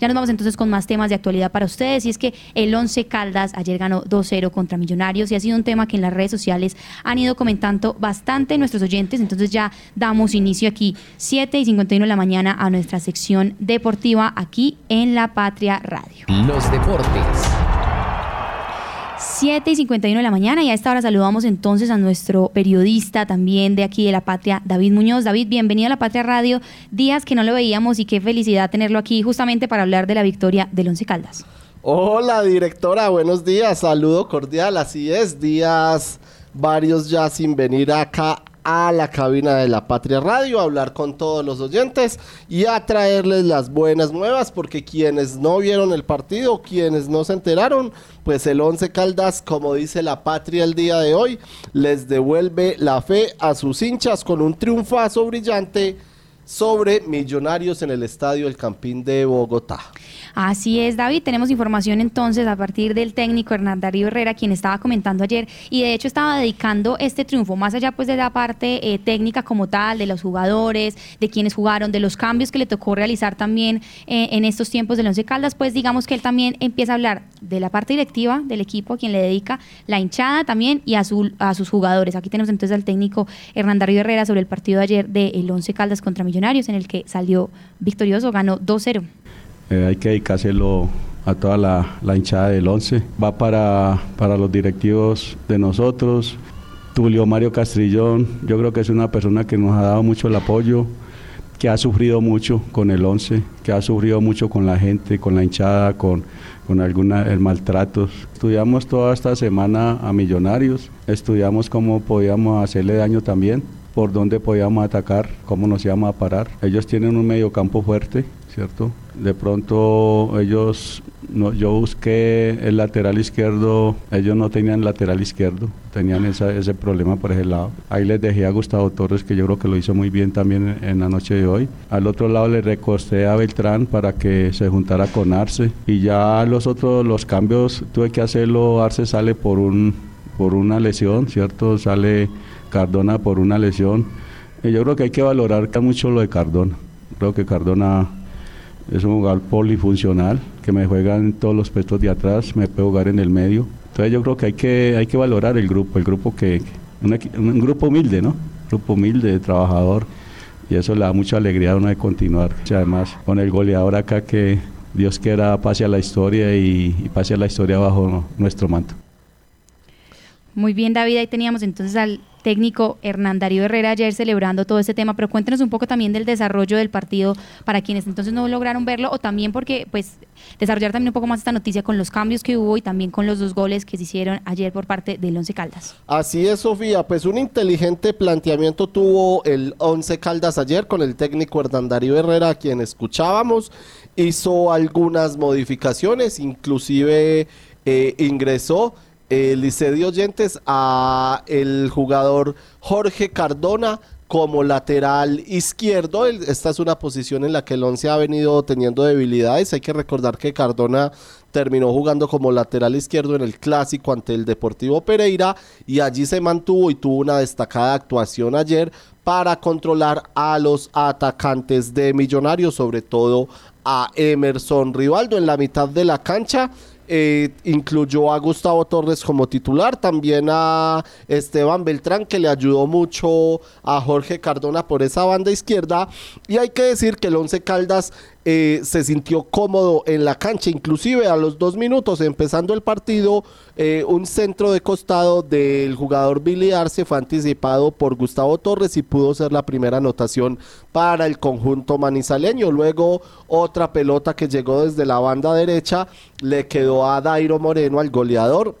Ya nos vamos entonces con más temas de actualidad para ustedes y es que el 11 Caldas ayer ganó 2-0 contra Millonarios y ha sido un tema que en las redes sociales han ido comentando bastante nuestros oyentes, entonces ya damos inicio aquí 7 y 51 de la mañana a nuestra sección deportiva aquí en La Patria Radio. Los deportes. 7 y 51 de la mañana y a esta hora saludamos entonces a nuestro periodista también de aquí de La Patria, David Muñoz. David, bienvenido a La Patria Radio. Días que no lo veíamos y qué felicidad tenerlo aquí justamente para hablar de la victoria del Once Caldas. Hola directora, buenos días, saludo cordial, así es, días varios ya sin venir acá a la cabina de la Patria Radio, a hablar con todos los oyentes y a traerles las buenas nuevas, porque quienes no vieron el partido, quienes no se enteraron, pues el Once Caldas, como dice la Patria el día de hoy, les devuelve la fe a sus hinchas con un triunfazo brillante sobre Millonarios en el Estadio El Campín de Bogotá. Así es, David. Tenemos información entonces a partir del técnico Hernán Darío Herrera, quien estaba comentando ayer y de hecho estaba dedicando este triunfo, más allá pues de la parte eh, técnica como tal, de los jugadores, de quienes jugaron, de los cambios que le tocó realizar también eh, en estos tiempos del Once Caldas, pues digamos que él también empieza a hablar de la parte directiva del equipo, a quien le dedica la hinchada también y a, su, a sus jugadores. Aquí tenemos entonces al técnico Hernán Darío Herrera sobre el partido de ayer del Once Caldas contra Millonarios en el que salió victorioso, ganó 2-0. Eh, hay que dedicárselo a toda la, hinchada del 11. Va para, para los directivos de nosotros. Tulio Mario Castrillón, yo creo que es una persona que nos ha dado mucho el apoyo, que ha sufrido mucho con el 11, que ha sufrido mucho con la gente, con la hinchada, con, con algunos maltratos. Estudiamos toda esta semana a Millonarios, estudiamos cómo podíamos hacerle daño también por dónde podíamos atacar, cómo nos íbamos a parar. Ellos tienen un medio campo fuerte, ¿cierto? De pronto ellos, yo busqué el lateral izquierdo, ellos no tenían lateral izquierdo, tenían ese problema por ese lado. Ahí les dejé a Gustavo Torres, que yo creo que lo hizo muy bien también en, la noche de hoy. Al otro lado le recosté a Beltrán para que se juntara con Arce. Y ya los otros, los cambios tuve que hacerlo, Arce sale por un por una lesión, ¿cierto? Sale Cardona por una lesión. Y yo creo que hay que valorar mucho lo de Cardona. Creo que Cardona es un jugador polifuncional, que me juega en todos los puestos de atrás, me puede jugar en el medio. Entonces yo creo que hay que, hay que valorar el grupo, el grupo que, un, grupo humilde, ¿no? grupo humilde, trabajador, y eso le da mucha alegría a uno de continuar. Y además, con el goleador acá que Dios quiera pase a la historia y, y pase a la historia bajo nuestro manto. Muy bien, David, ahí teníamos entonces al técnico Hernán Darío Herrera ayer celebrando todo este tema, pero cuéntenos un poco también del desarrollo del partido para quienes entonces no lograron verlo o también porque pues desarrollar también un poco más esta noticia con los cambios que hubo y también con los dos goles que se hicieron ayer por parte del Once Caldas. Así es, Sofía, pues un inteligente planteamiento tuvo el Once Caldas ayer con el técnico Hernán Darío Herrera, a quien escuchábamos, hizo algunas modificaciones, inclusive eh, ingresó el de Oyentes a el jugador Jorge Cardona como lateral izquierdo. Esta es una posición en la que el Once ha venido teniendo debilidades. Hay que recordar que Cardona terminó jugando como lateral izquierdo en el clásico ante el Deportivo Pereira y allí se mantuvo y tuvo una destacada actuación ayer para controlar a los atacantes de Millonarios, sobre todo a Emerson Rivaldo en la mitad de la cancha eh, incluyó a Gustavo Torres como titular, también a Esteban Beltrán que le ayudó mucho a Jorge Cardona por esa banda izquierda. Y hay que decir que el Once Caldas eh, se sintió cómodo en la cancha, inclusive a los dos minutos empezando el partido, eh, un centro de costado del jugador Billy Arce fue anticipado por Gustavo Torres y pudo ser la primera anotación para el conjunto manizaleño. Luego otra pelota que llegó desde la banda derecha le quedó a Dairo Moreno, al goleador,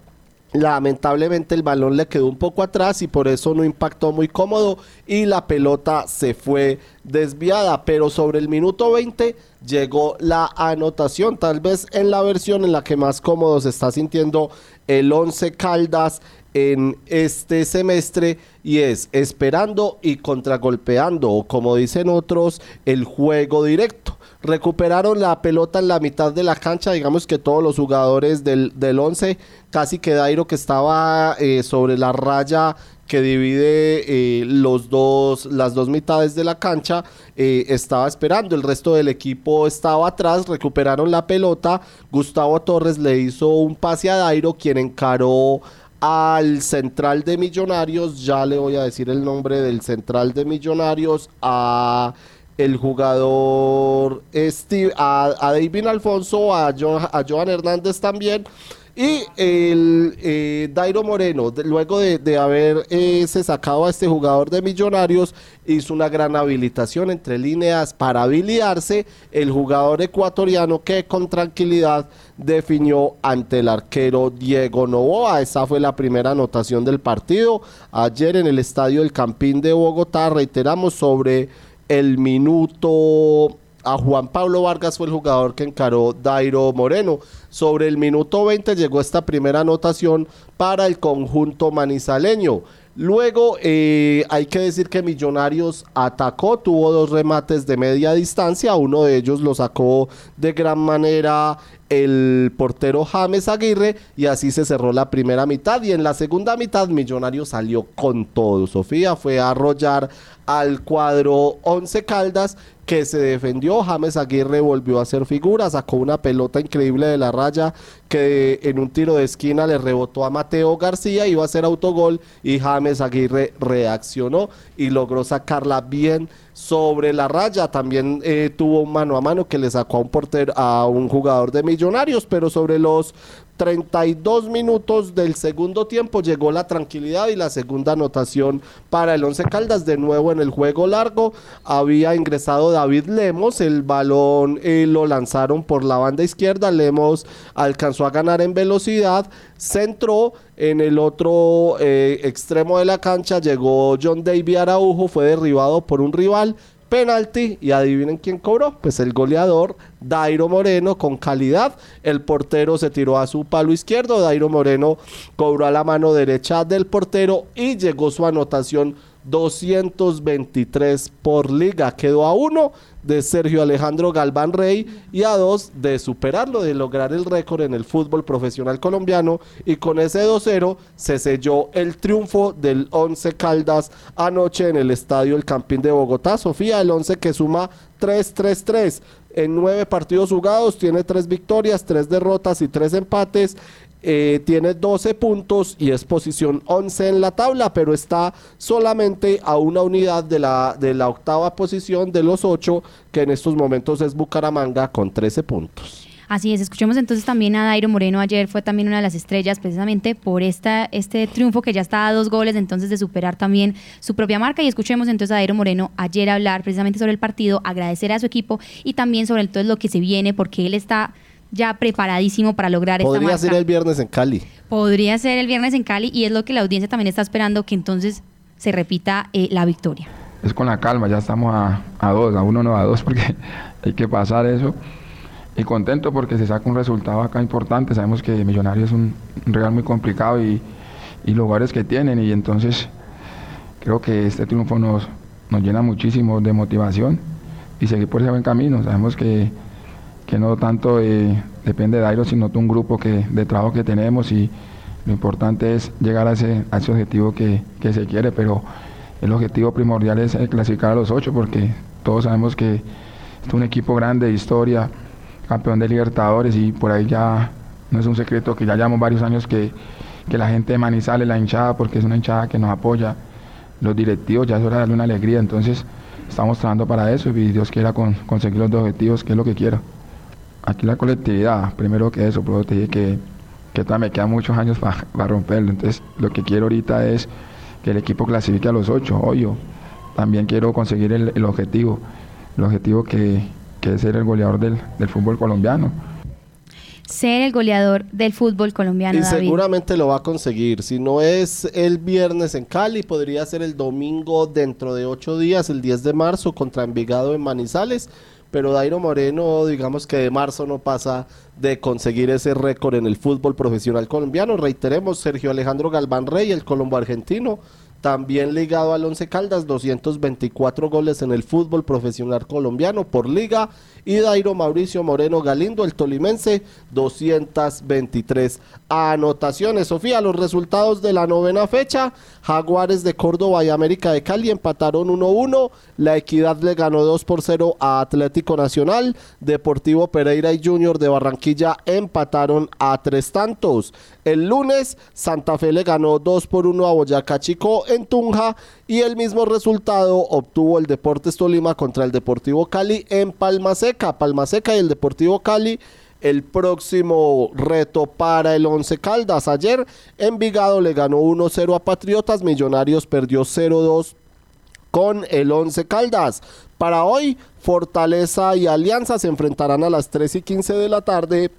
Lamentablemente el balón le quedó un poco atrás y por eso no impactó muy cómodo y la pelota se fue desviada. Pero sobre el minuto 20 llegó la anotación, tal vez en la versión en la que más cómodo se está sintiendo el 11 Caldas en este semestre y es esperando y contragolpeando o como dicen otros el juego directo recuperaron la pelota en la mitad de la cancha, digamos que todos los jugadores del, del 11, casi que Dairo que estaba eh, sobre la raya que divide eh, los dos, las dos mitades de la cancha, eh, estaba esperando. El resto del equipo estaba atrás, recuperaron la pelota. Gustavo Torres le hizo un pase a Dairo, quien encaró al central de Millonarios. Ya le voy a decir el nombre del central de Millonarios. A el jugador Steve, a, David Alfonso, a, a Joan Hernández también. Y el eh, Dairo Moreno, luego de, de haberse eh, sacado a este jugador de Millonarios, hizo una gran habilitación entre líneas para habilitarse. El jugador ecuatoriano que con tranquilidad definió ante el arquero Diego Novoa. Esa fue la primera anotación del partido. Ayer en el estadio El Campín de Bogotá, reiteramos sobre el minuto a Juan Pablo Vargas fue el jugador que encaró Dairo Moreno. Sobre el minuto 20 llegó esta primera anotación para el conjunto manizaleño. Luego eh, hay que decir que Millonarios atacó, tuvo dos remates de media distancia, uno de ellos lo sacó de gran manera el portero James Aguirre y así se cerró la primera mitad y en la segunda mitad Millonarios salió con todo. Sofía fue a arrollar al cuadro 11 Caldas que se defendió. James Aguirre volvió a hacer figura, sacó una pelota increíble de la raya que en un tiro de esquina le rebotó a Mateo García, iba a hacer autogol y James Aguirre reaccionó y logró sacarla bien sobre la raya. También eh, tuvo un mano a mano que le sacó a un portero, a un jugador de Millonarios, pero sobre los 32 minutos del segundo tiempo llegó la tranquilidad y la segunda anotación para el Once Caldas de nuevo en el juego largo. Había ingresado David Lemos, el balón eh, lo lanzaron por la banda izquierda, Lemos alcanzó a ganar en velocidad, centró en el otro eh, extremo de la cancha, llegó John David Araujo, fue derribado por un rival penalti y adivinen quién cobró, pues el goleador Dairo Moreno con calidad, el portero se tiró a su palo izquierdo, Dairo Moreno cobró a la mano derecha del portero y llegó su anotación 223 por liga, quedó a uno de Sergio Alejandro Galván Rey y a dos de superarlo, de lograr el récord en el fútbol profesional colombiano y con ese 2-0 se selló el triunfo del 11 Caldas anoche en el estadio El Campín de Bogotá. Sofía, el 11 que suma 3-3-3 en nueve partidos jugados, tiene tres victorias, tres derrotas y tres empates. Eh, tiene 12 puntos y es posición 11 en la tabla, pero está solamente a una unidad de la, de la octava posición de los ocho, que en estos momentos es Bucaramanga con 13 puntos. Así es, escuchemos entonces también a Dairo Moreno ayer, fue también una de las estrellas precisamente por esta, este triunfo que ya está a dos goles entonces de superar también su propia marca y escuchemos entonces a Dairo Moreno ayer hablar precisamente sobre el partido, agradecer a su equipo y también sobre todo lo que se viene porque él está ya preparadísimo para lograr esta Podría ser el viernes en Cali. Podría ser el viernes en Cali y es lo que la audiencia también está esperando que entonces se repita eh, la victoria. Es con la calma, ya estamos a, a dos, a uno no a dos porque hay que pasar eso. Y contento porque se saca un resultado acá importante. Sabemos que Millonarios es un, regalo muy complicado y, y lugares que tienen y entonces creo que este triunfo nos, nos llena muchísimo de motivación y seguir por ese buen camino. Sabemos que que no tanto eh, depende de Airo, sino de un grupo que, de trabajo que tenemos y lo importante es llegar a ese, a ese objetivo que, que, se quiere, pero el objetivo primordial es eh, clasificar a los ocho porque todos sabemos que es un equipo grande de historia, campeón de Libertadores y por ahí ya no es un secreto que ya llevamos varios años que, que la gente de Manizales, la hinchada, porque es una hinchada que nos apoya, los directivos, ya es hora de darle una alegría, entonces estamos trabajando para eso y Dios quiera con, conseguir los dos objetivos, que es lo que quiero aquí la colectividad, primero que eso, pero te dije que, que todavía me quedan muchos años para romperlo. Entonces, lo que quiero ahorita es que el equipo clasifique a los ocho, obvio. También quiero conseguir el, objetivo, el objetivo que, que, es ser el goleador del, del fútbol colombiano ser el goleador del fútbol colombiano. Y seguramente lo va a conseguir. Si no es el viernes en Cali, podría ser el domingo dentro de ocho días, el 10 de marzo, contra Envigado en Manizales pero Dairo Moreno, digamos que de marzo no pasa de conseguir ese récord en el fútbol profesional colombiano. Reiteremos, Sergio Alejandro Galván Rey, el colombo argentino, también ligado al Once Caldas, 224 goles en el fútbol profesional colombiano por liga. Y Dairo Mauricio Moreno Galindo, el tolimense, 223 anotaciones. Sofía, los resultados de la novena fecha. Jaguares de Córdoba y América de Cali empataron 1-1. La Equidad le ganó 2 por 0 a Atlético Nacional. Deportivo Pereira y Junior de Barranquilla empataron a tres tantos. El lunes, Santa Fe le ganó 2 por 1 a Boyacá Chico en Tunja y el mismo resultado obtuvo el Deportes Tolima contra el Deportivo Cali en Palma Seca. Palma Seca y el Deportivo Cali el próximo reto para el Once Caldas. Ayer Envigado le ganó 1-0 a Patriotas, Millonarios perdió 0-2 con el Once Caldas. Para hoy, Fortaleza y Alianza se enfrentarán a las 3 y 15 de la tarde.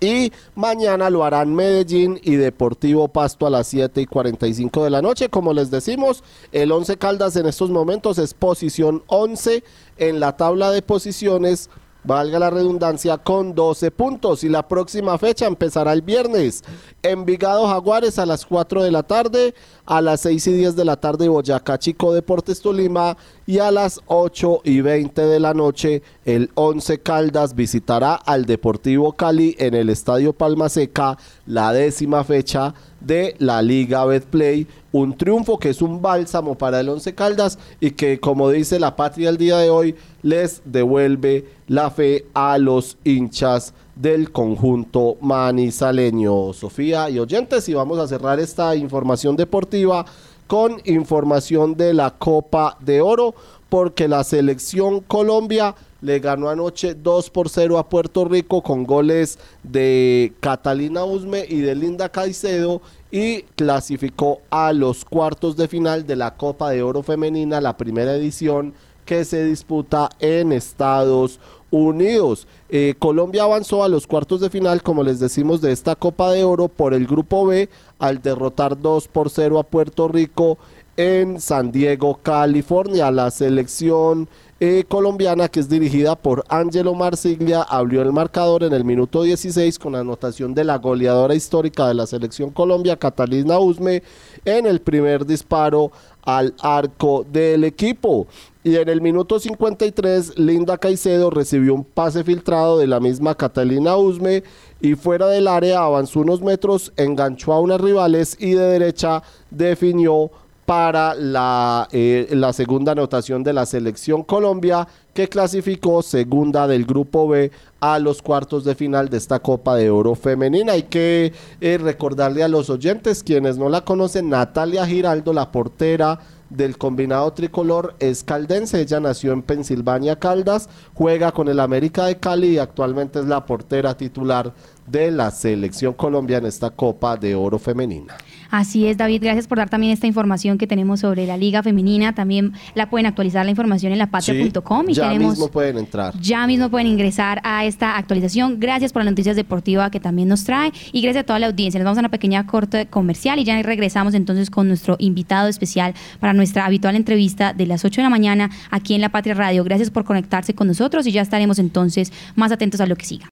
Y mañana lo harán Medellín y Deportivo Pasto a las 7 y 45 de la noche. Como les decimos, el Once Caldas en estos momentos es posición 11 en la tabla de posiciones valga la redundancia, con 12 puntos. Y la próxima fecha empezará el viernes. Envigado Jaguares a las 4 de la tarde, a las 6 y 10 de la tarde Boyacá Chico Deportes Tolima y a las 8 y 20 de la noche el 11 Caldas visitará al Deportivo Cali en el Estadio Palma Seca, la décima fecha de la Liga Betplay. Un triunfo que es un bálsamo para el Once Caldas y que, como dice la patria el día de hoy, les devuelve la fe a los hinchas del conjunto manizaleño. Sofía y oyentes, y vamos a cerrar esta información deportiva con información de la Copa de Oro, porque la selección Colombia le ganó anoche 2 por 0 a Puerto Rico con goles de Catalina Usme y de Linda Caicedo y clasificó a los cuartos de final de la Copa de Oro Femenina, la primera edición que se disputa en Estados Unidos. Eh, Colombia avanzó a los cuartos de final, como les decimos, de esta Copa de Oro por el Grupo B al derrotar 2 por 0 a Puerto Rico en San Diego, California. La selección eh, colombiana, que es dirigida por Angelo Marsiglia, abrió el marcador en el minuto 16 con anotación de la goleadora histórica de la selección Colombia, Catalina Usme, en el primer disparo al arco del equipo. Y en el minuto 53, Linda Caicedo recibió un pase filtrado de la misma Catalina Usme y fuera del área avanzó unos metros, enganchó a unas rivales y de derecha definió para la, eh, la segunda anotación de la selección Colombia, que clasificó segunda del grupo B a los cuartos de final de esta Copa de Oro femenina. Hay que eh, recordarle a los oyentes, quienes no la conocen, Natalia Giraldo, la portera del combinado tricolor es caldense. Ella nació en Pensilvania, Caldas, juega con el América de Cali y actualmente es la portera titular de la selección colombiana en esta Copa de Oro femenina. Así es, David, gracias por dar también esta información que tenemos sobre la Liga Femenina. También la pueden actualizar la información en lapatria.com y ya mismo pueden entrar. Ya mismo pueden ingresar a esta actualización. Gracias por las noticias deportivas que también nos trae y gracias a toda la audiencia. Nos vamos a una pequeña corte comercial y ya regresamos entonces con nuestro invitado especial para nuestra habitual entrevista de las 8 de la mañana aquí en La Patria Radio. Gracias por conectarse con nosotros y ya estaremos entonces más atentos a lo que siga.